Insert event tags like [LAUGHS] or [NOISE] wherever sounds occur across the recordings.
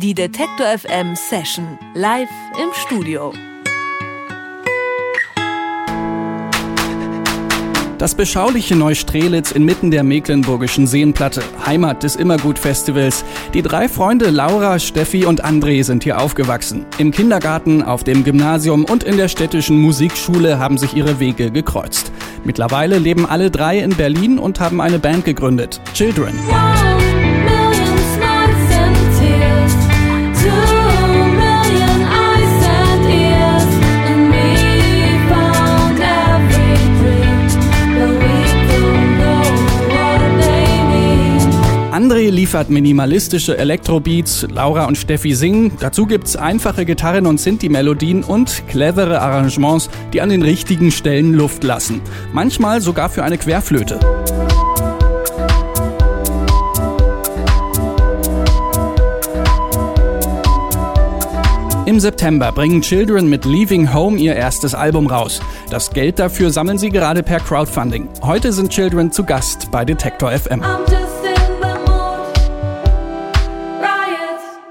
Die Detektor FM Session live im Studio. Das beschauliche Neustrelitz inmitten der Mecklenburgischen Seenplatte, Heimat des Immergut-Festivals. Die drei Freunde Laura, Steffi und André sind hier aufgewachsen. Im Kindergarten, auf dem Gymnasium und in der städtischen Musikschule haben sich ihre Wege gekreuzt. Mittlerweile leben alle drei in Berlin und haben eine Band gegründet, Children. Liefert minimalistische Elektrobeats, Laura und Steffi singen. Dazu gibt's einfache Gitarren und Sinti-Melodien und clevere Arrangements, die an den richtigen Stellen Luft lassen. Manchmal sogar für eine Querflöte. Im September bringen Children mit Leaving Home ihr erstes Album raus. Das Geld dafür sammeln sie gerade per Crowdfunding. Heute sind Children zu Gast bei Detektor FM.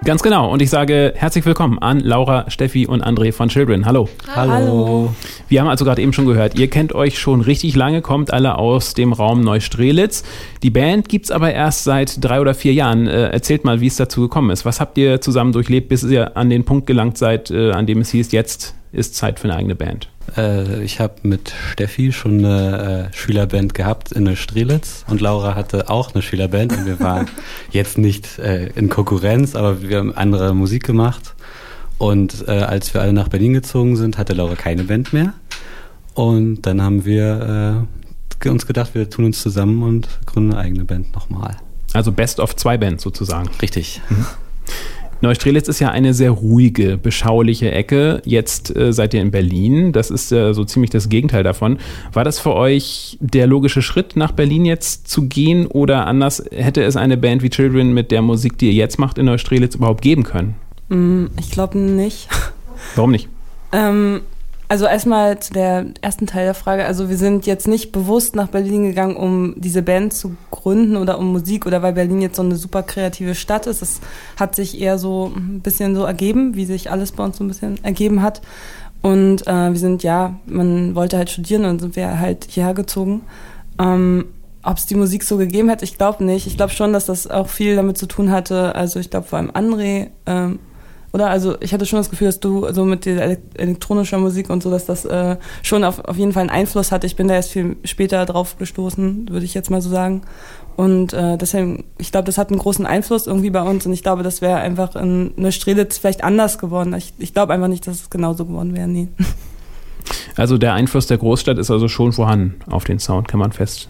Ganz genau. Und ich sage herzlich willkommen an Laura, Steffi und André von Children. Hallo. Hallo. Wir haben also gerade eben schon gehört, ihr kennt euch schon richtig lange, kommt alle aus dem Raum Neustrelitz. Die Band gibt es aber erst seit drei oder vier Jahren. Äh, erzählt mal, wie es dazu gekommen ist. Was habt ihr zusammen durchlebt, bis ihr an den Punkt gelangt seid, äh, an dem es hieß, jetzt ist Zeit für eine eigene Band? Äh, ich habe mit Steffi schon eine äh, Schülerband gehabt in Strelitz und Laura hatte auch eine Schülerband und wir waren [LAUGHS] jetzt nicht äh, in Konkurrenz, aber wir haben andere Musik gemacht. Und äh, als wir alle nach Berlin gezogen sind, hatte Laura keine Band mehr. Und dann haben wir äh, uns gedacht, wir tun uns zusammen und gründen eine eigene Band nochmal. Also Best of zwei Bands sozusagen. Richtig. Mhm. Neustrelitz ist ja eine sehr ruhige, beschauliche Ecke. Jetzt äh, seid ihr in Berlin. Das ist äh, so ziemlich das Gegenteil davon. War das für euch der logische Schritt, nach Berlin jetzt zu gehen? Oder anders, hätte es eine Band wie Children mit der Musik, die ihr jetzt macht, in Neustrelitz überhaupt geben können? Mm, ich glaube nicht. Warum nicht? Ähm, also erstmal zu der ersten Teil der Frage. Also wir sind jetzt nicht bewusst nach Berlin gegangen, um diese Band zu gründen oder um Musik oder weil Berlin jetzt so eine super kreative Stadt ist. Es hat sich eher so ein bisschen so ergeben, wie sich alles bei uns so ein bisschen ergeben hat. Und äh, wir sind, ja, man wollte halt studieren und sind wir halt hierher gezogen. Ähm, ob es die Musik so gegeben hätte, ich glaube nicht. Ich glaube schon, dass das auch viel damit zu tun hatte. Also ich glaube vor allem André ähm, oder? Also ich hatte schon das Gefühl, dass du so mit der elektronischer Musik und so, dass das äh, schon auf, auf jeden Fall einen Einfluss hatte. Ich bin da erst viel später drauf gestoßen, würde ich jetzt mal so sagen. Und äh, deswegen, ich glaube, das hat einen großen Einfluss irgendwie bei uns und ich glaube, das wäre einfach in Neustrelitz vielleicht anders geworden. Ich, ich glaube einfach nicht, dass es genauso geworden wäre, nie. Also der Einfluss der Großstadt ist also schon vorhanden auf den Sound, kann man fest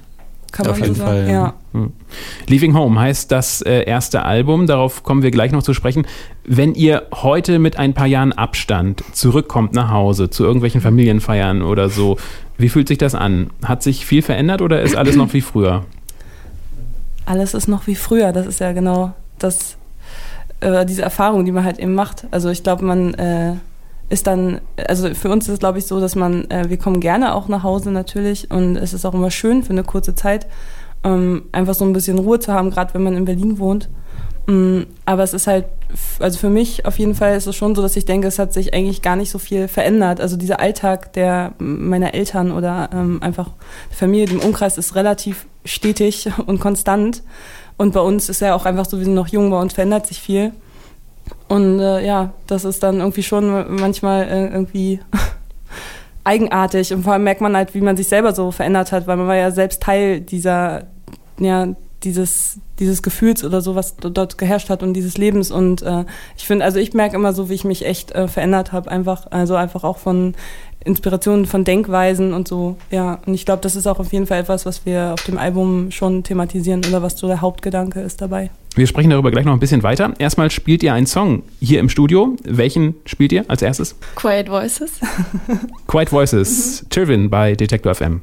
kann Auf man jeden so Fall, sagen. Ja. Hm. Leaving Home heißt das äh, erste Album, darauf kommen wir gleich noch zu sprechen. Wenn ihr heute mit ein paar Jahren Abstand zurückkommt nach Hause zu irgendwelchen Familienfeiern oder so, wie fühlt sich das an? Hat sich viel verändert oder ist alles noch wie früher? Alles ist noch wie früher, das ist ja genau das, äh, diese Erfahrung, die man halt eben macht. Also ich glaube, man äh, ist dann, also für uns ist es glaube ich so, dass man, äh, wir kommen gerne auch nach Hause natürlich und es ist auch immer schön für eine kurze Zeit, ähm, einfach so ein bisschen Ruhe zu haben, gerade wenn man in Berlin wohnt. Ähm, aber es ist halt, also für mich auf jeden Fall ist es schon so, dass ich denke, es hat sich eigentlich gar nicht so viel verändert. Also dieser Alltag der meiner Eltern oder ähm, einfach Familie, dem Umkreis ist relativ stetig [LAUGHS] und konstant. Und bei uns ist ja auch einfach so, wir sind noch jung, bei uns verändert sich viel. Und äh, ja, das ist dann irgendwie schon manchmal äh, irgendwie [LAUGHS] eigenartig. Und vor allem merkt man halt, wie man sich selber so verändert hat, weil man war ja selbst Teil dieser, ja, dieses, dieses Gefühls oder so, was dort geherrscht hat und dieses Lebens. Und äh, ich finde, also ich merke immer so, wie ich mich echt äh, verändert habe, einfach, also einfach auch von Inspirationen, von Denkweisen und so. Ja, und ich glaube, das ist auch auf jeden Fall etwas, was wir auf dem Album schon thematisieren oder was so der Hauptgedanke ist dabei. Wir sprechen darüber gleich noch ein bisschen weiter. Erstmal spielt ihr einen Song hier im Studio. Welchen spielt ihr als erstes? Quiet Voices. Quiet Voices, [LAUGHS] Children bei Detector FM.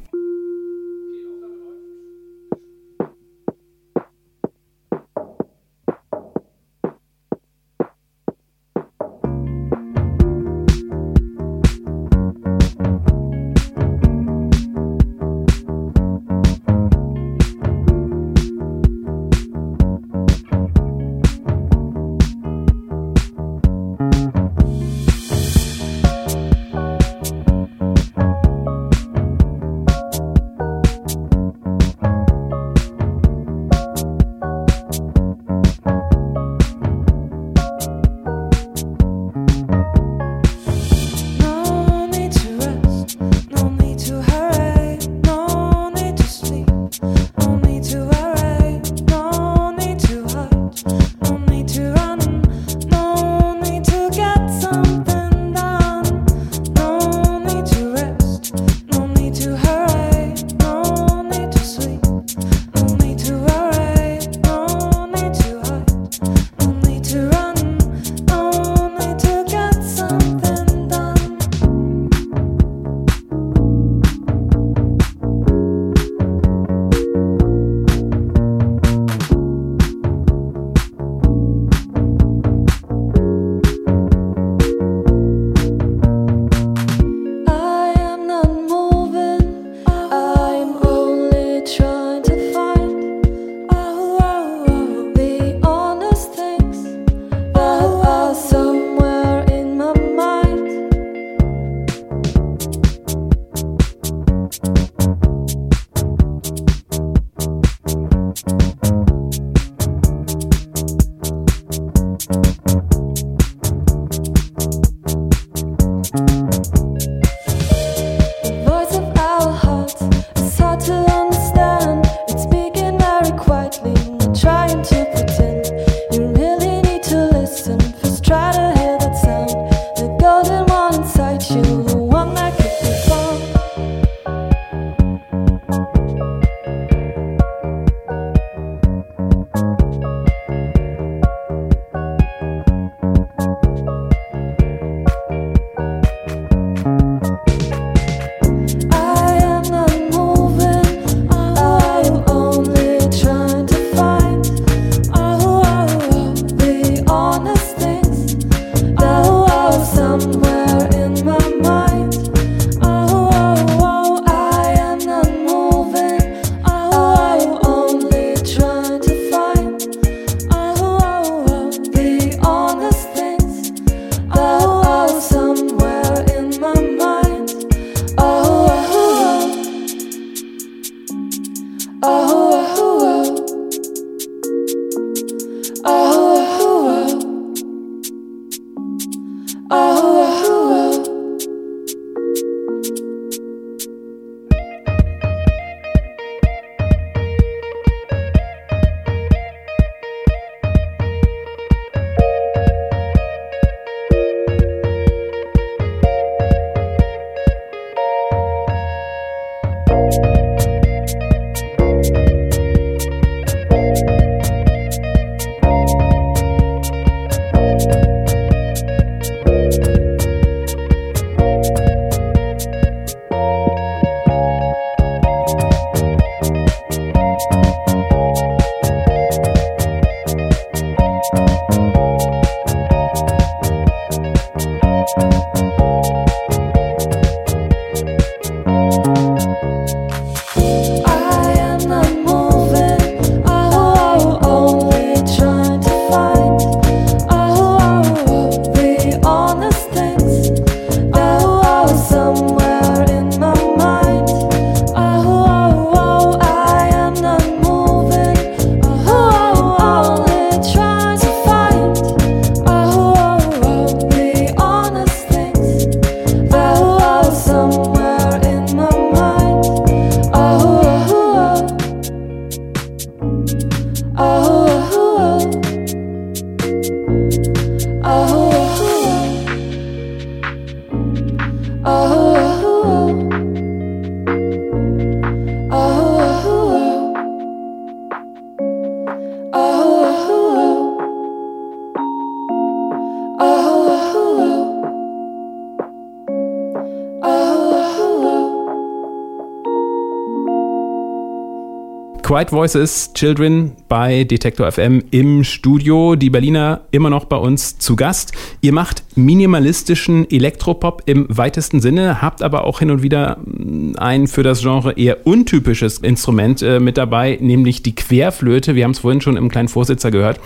Quiet Voices Children bei Detektor FM im Studio. Die Berliner immer noch bei uns zu Gast. Ihr macht minimalistischen Elektropop im weitesten Sinne, habt aber auch hin und wieder mm, ein für das Genre eher untypisches Instrument äh, mit dabei, nämlich die Querflöte. Wir haben es vorhin schon im kleinen Vorsitzer gehört.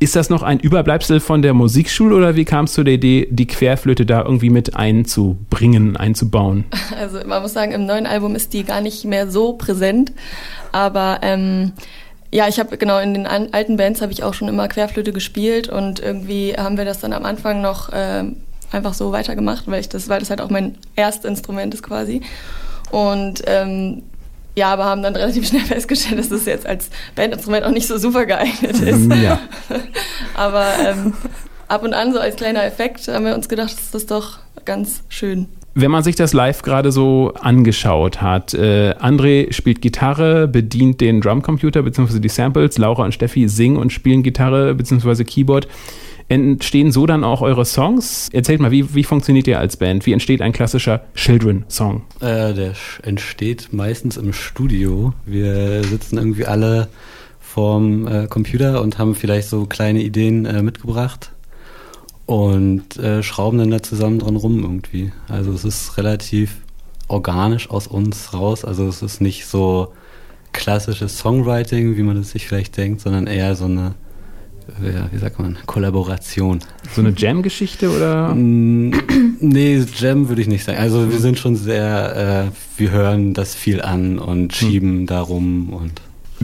Ist das noch ein Überbleibsel von der Musikschule oder wie kam es zu der Idee, die Querflöte da irgendwie mit einzubringen, einzubauen? Also man muss sagen, im neuen Album ist die gar nicht mehr so präsent. Aber ähm, ja, ich habe genau in den alten Bands habe ich auch schon immer Querflöte gespielt und irgendwie haben wir das dann am Anfang noch äh, einfach so weitergemacht, weil ich das, weil das halt auch mein erstes Instrument ist quasi. Und ähm, ja, aber haben dann relativ [LAUGHS] schnell festgestellt, dass das jetzt als Bandinstrument auch nicht so super geeignet ist. Ja. [LAUGHS] aber ähm, ab und an so als kleiner Effekt haben wir uns gedacht, das ist doch ganz schön. Wenn man sich das live gerade so angeschaut hat, äh, André spielt Gitarre, bedient den Drumcomputer bzw. die Samples, Laura und Steffi singen und spielen Gitarre bzw. Keyboard. Entstehen so dann auch eure Songs? Erzählt mal, wie, wie funktioniert ihr als Band? Wie entsteht ein klassischer Children-Song? Äh, der entsteht meistens im Studio. Wir sitzen irgendwie alle vorm äh, Computer und haben vielleicht so kleine Ideen äh, mitgebracht und äh, schrauben dann da zusammen dran rum irgendwie. Also es ist relativ organisch aus uns raus. Also es ist nicht so klassisches Songwriting, wie man es sich vielleicht denkt, sondern eher so eine, wie sagt man, Kollaboration. So eine Jam-Geschichte oder? Mm, nee, Jam würde ich nicht sagen. Also wir sind schon sehr, äh, wir hören das viel an und hm. schieben hm. darum und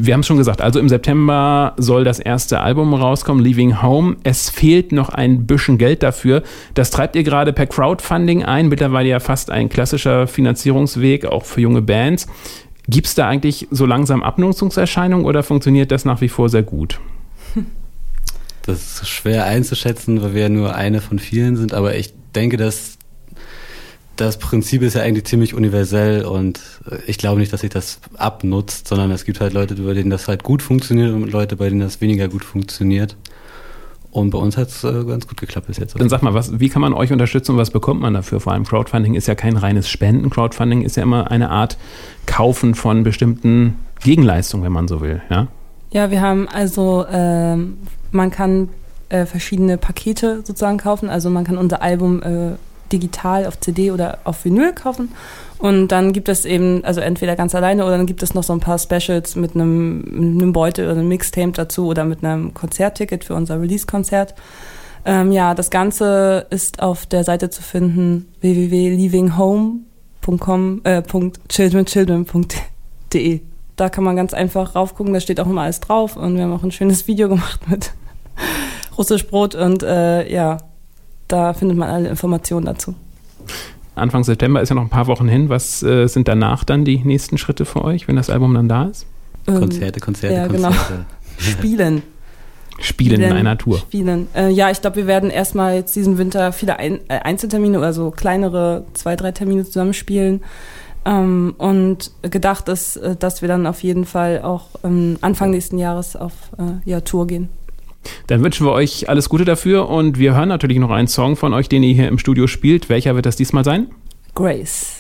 wir haben es schon gesagt, also im September soll das erste Album rauskommen, Leaving Home. Es fehlt noch ein bisschen Geld dafür. Das treibt ihr gerade per Crowdfunding ein, mittlerweile ja fast ein klassischer Finanzierungsweg, auch für junge Bands. Gibt es da eigentlich so langsam Abnutzungserscheinungen oder funktioniert das nach wie vor sehr gut? Das ist schwer einzuschätzen, weil wir ja nur eine von vielen sind, aber ich denke, dass das Prinzip ist ja eigentlich ziemlich universell und äh, ich glaube nicht, dass sich das abnutzt, sondern es gibt halt Leute, bei denen das halt gut funktioniert und Leute, bei denen das weniger gut funktioniert. Und bei uns hat es äh, ganz gut geklappt bis jetzt. Dann sag mal, was, wie kann man euch unterstützen und was bekommt man dafür? Vor allem Crowdfunding ist ja kein reines Spenden. Crowdfunding ist ja immer eine Art Kaufen von bestimmten Gegenleistungen, wenn man so will. Ja, ja wir haben also, äh, man kann äh, verschiedene Pakete sozusagen kaufen. Also man kann unser Album äh, digital auf CD oder auf Vinyl kaufen. Und dann gibt es eben, also entweder ganz alleine oder dann gibt es noch so ein paar Specials mit einem, mit einem Beutel oder einem Mixtape dazu oder mit einem Konzertticket für unser Release-Konzert. Ähm, ja, das Ganze ist auf der Seite zu finden www.leavinghome.com äh. Da kann man ganz einfach raufgucken, da steht auch immer alles drauf und wir haben auch ein schönes Video [LAUGHS] gemacht mit Russisch Brot und äh, ja, da findet man alle Informationen dazu. Anfang September ist ja noch ein paar Wochen hin. Was äh, sind danach dann die nächsten Schritte für euch, wenn das Album dann da ist? Ähm, Konzerte, Konzerte, ja, genau. Konzerte. Genau. Spielen. Spielen, in einer Tour. Spielen. Äh, ja, ich glaube, wir werden erstmal jetzt diesen Winter viele Ein äh, Einzeltermine oder so kleinere zwei, drei Termine zusammenspielen. Ähm, und gedacht ist, äh, dass wir dann auf jeden Fall auch ähm, Anfang nächsten Jahres auf äh, ja, Tour gehen. Dann wünschen wir euch alles Gute dafür und wir hören natürlich noch einen Song von euch, den ihr hier im Studio spielt. Welcher wird das diesmal sein? Grace.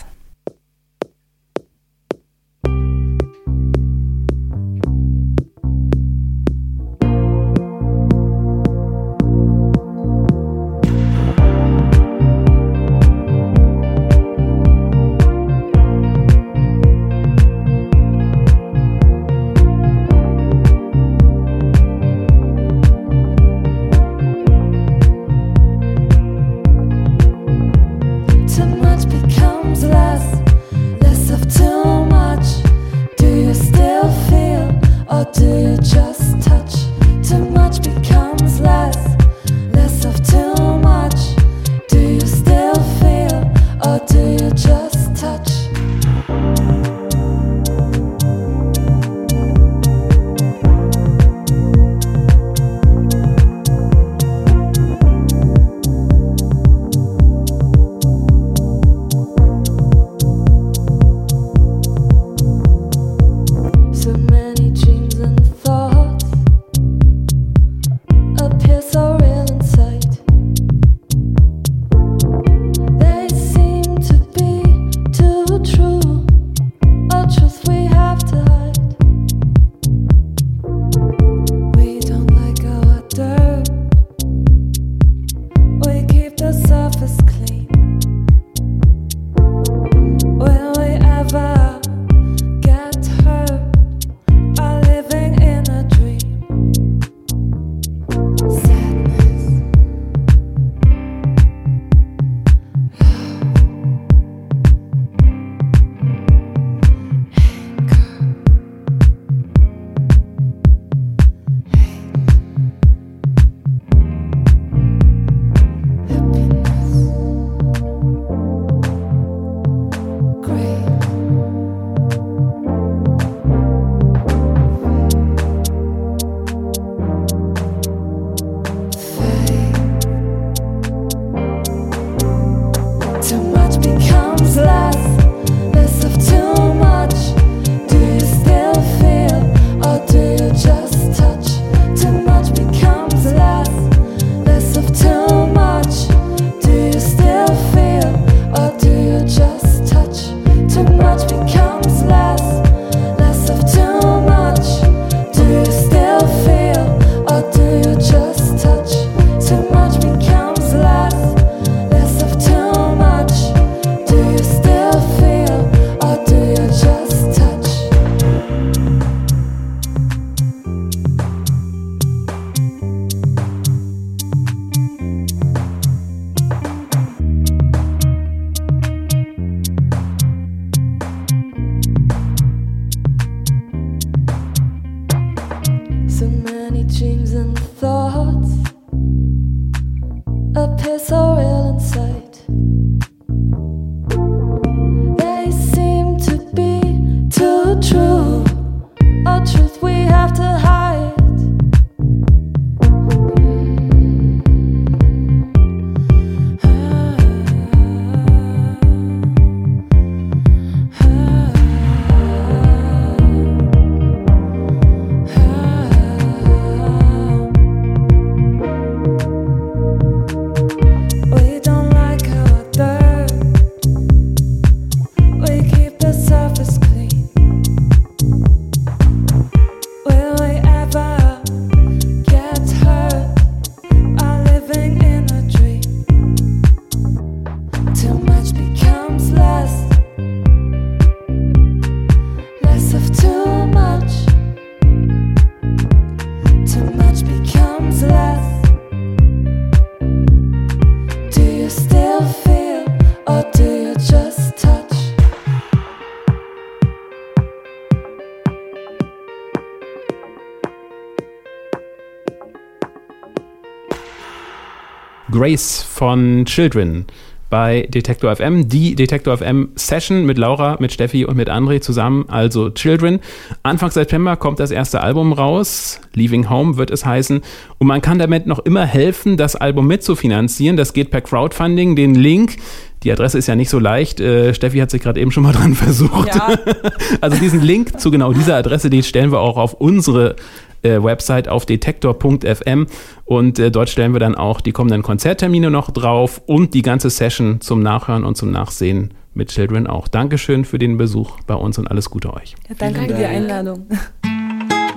Grace von Children bei Detektor FM. Die Detektor FM Session mit Laura, mit Steffi und mit André zusammen, also Children. Anfang September kommt das erste Album raus. Leaving Home wird es heißen. Und man kann damit noch immer helfen, das Album mitzufinanzieren. Das geht per Crowdfunding. Den Link die Adresse ist ja nicht so leicht. Äh, Steffi hat sich gerade eben schon mal [LAUGHS] dran versucht. Ja. [LAUGHS] also diesen Link zu genau dieser Adresse, den stellen wir auch auf unsere äh, Website auf detektor.fm und äh, dort stellen wir dann auch die kommenden Konzerttermine noch drauf und die ganze Session zum Nachhören und zum Nachsehen mit Children auch. Dankeschön für den Besuch bei uns und alles Gute euch. Ja, danke für die Einladung. [LAUGHS]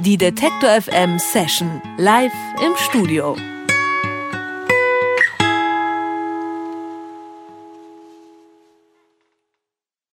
Die Detektor FM Session live im Studio.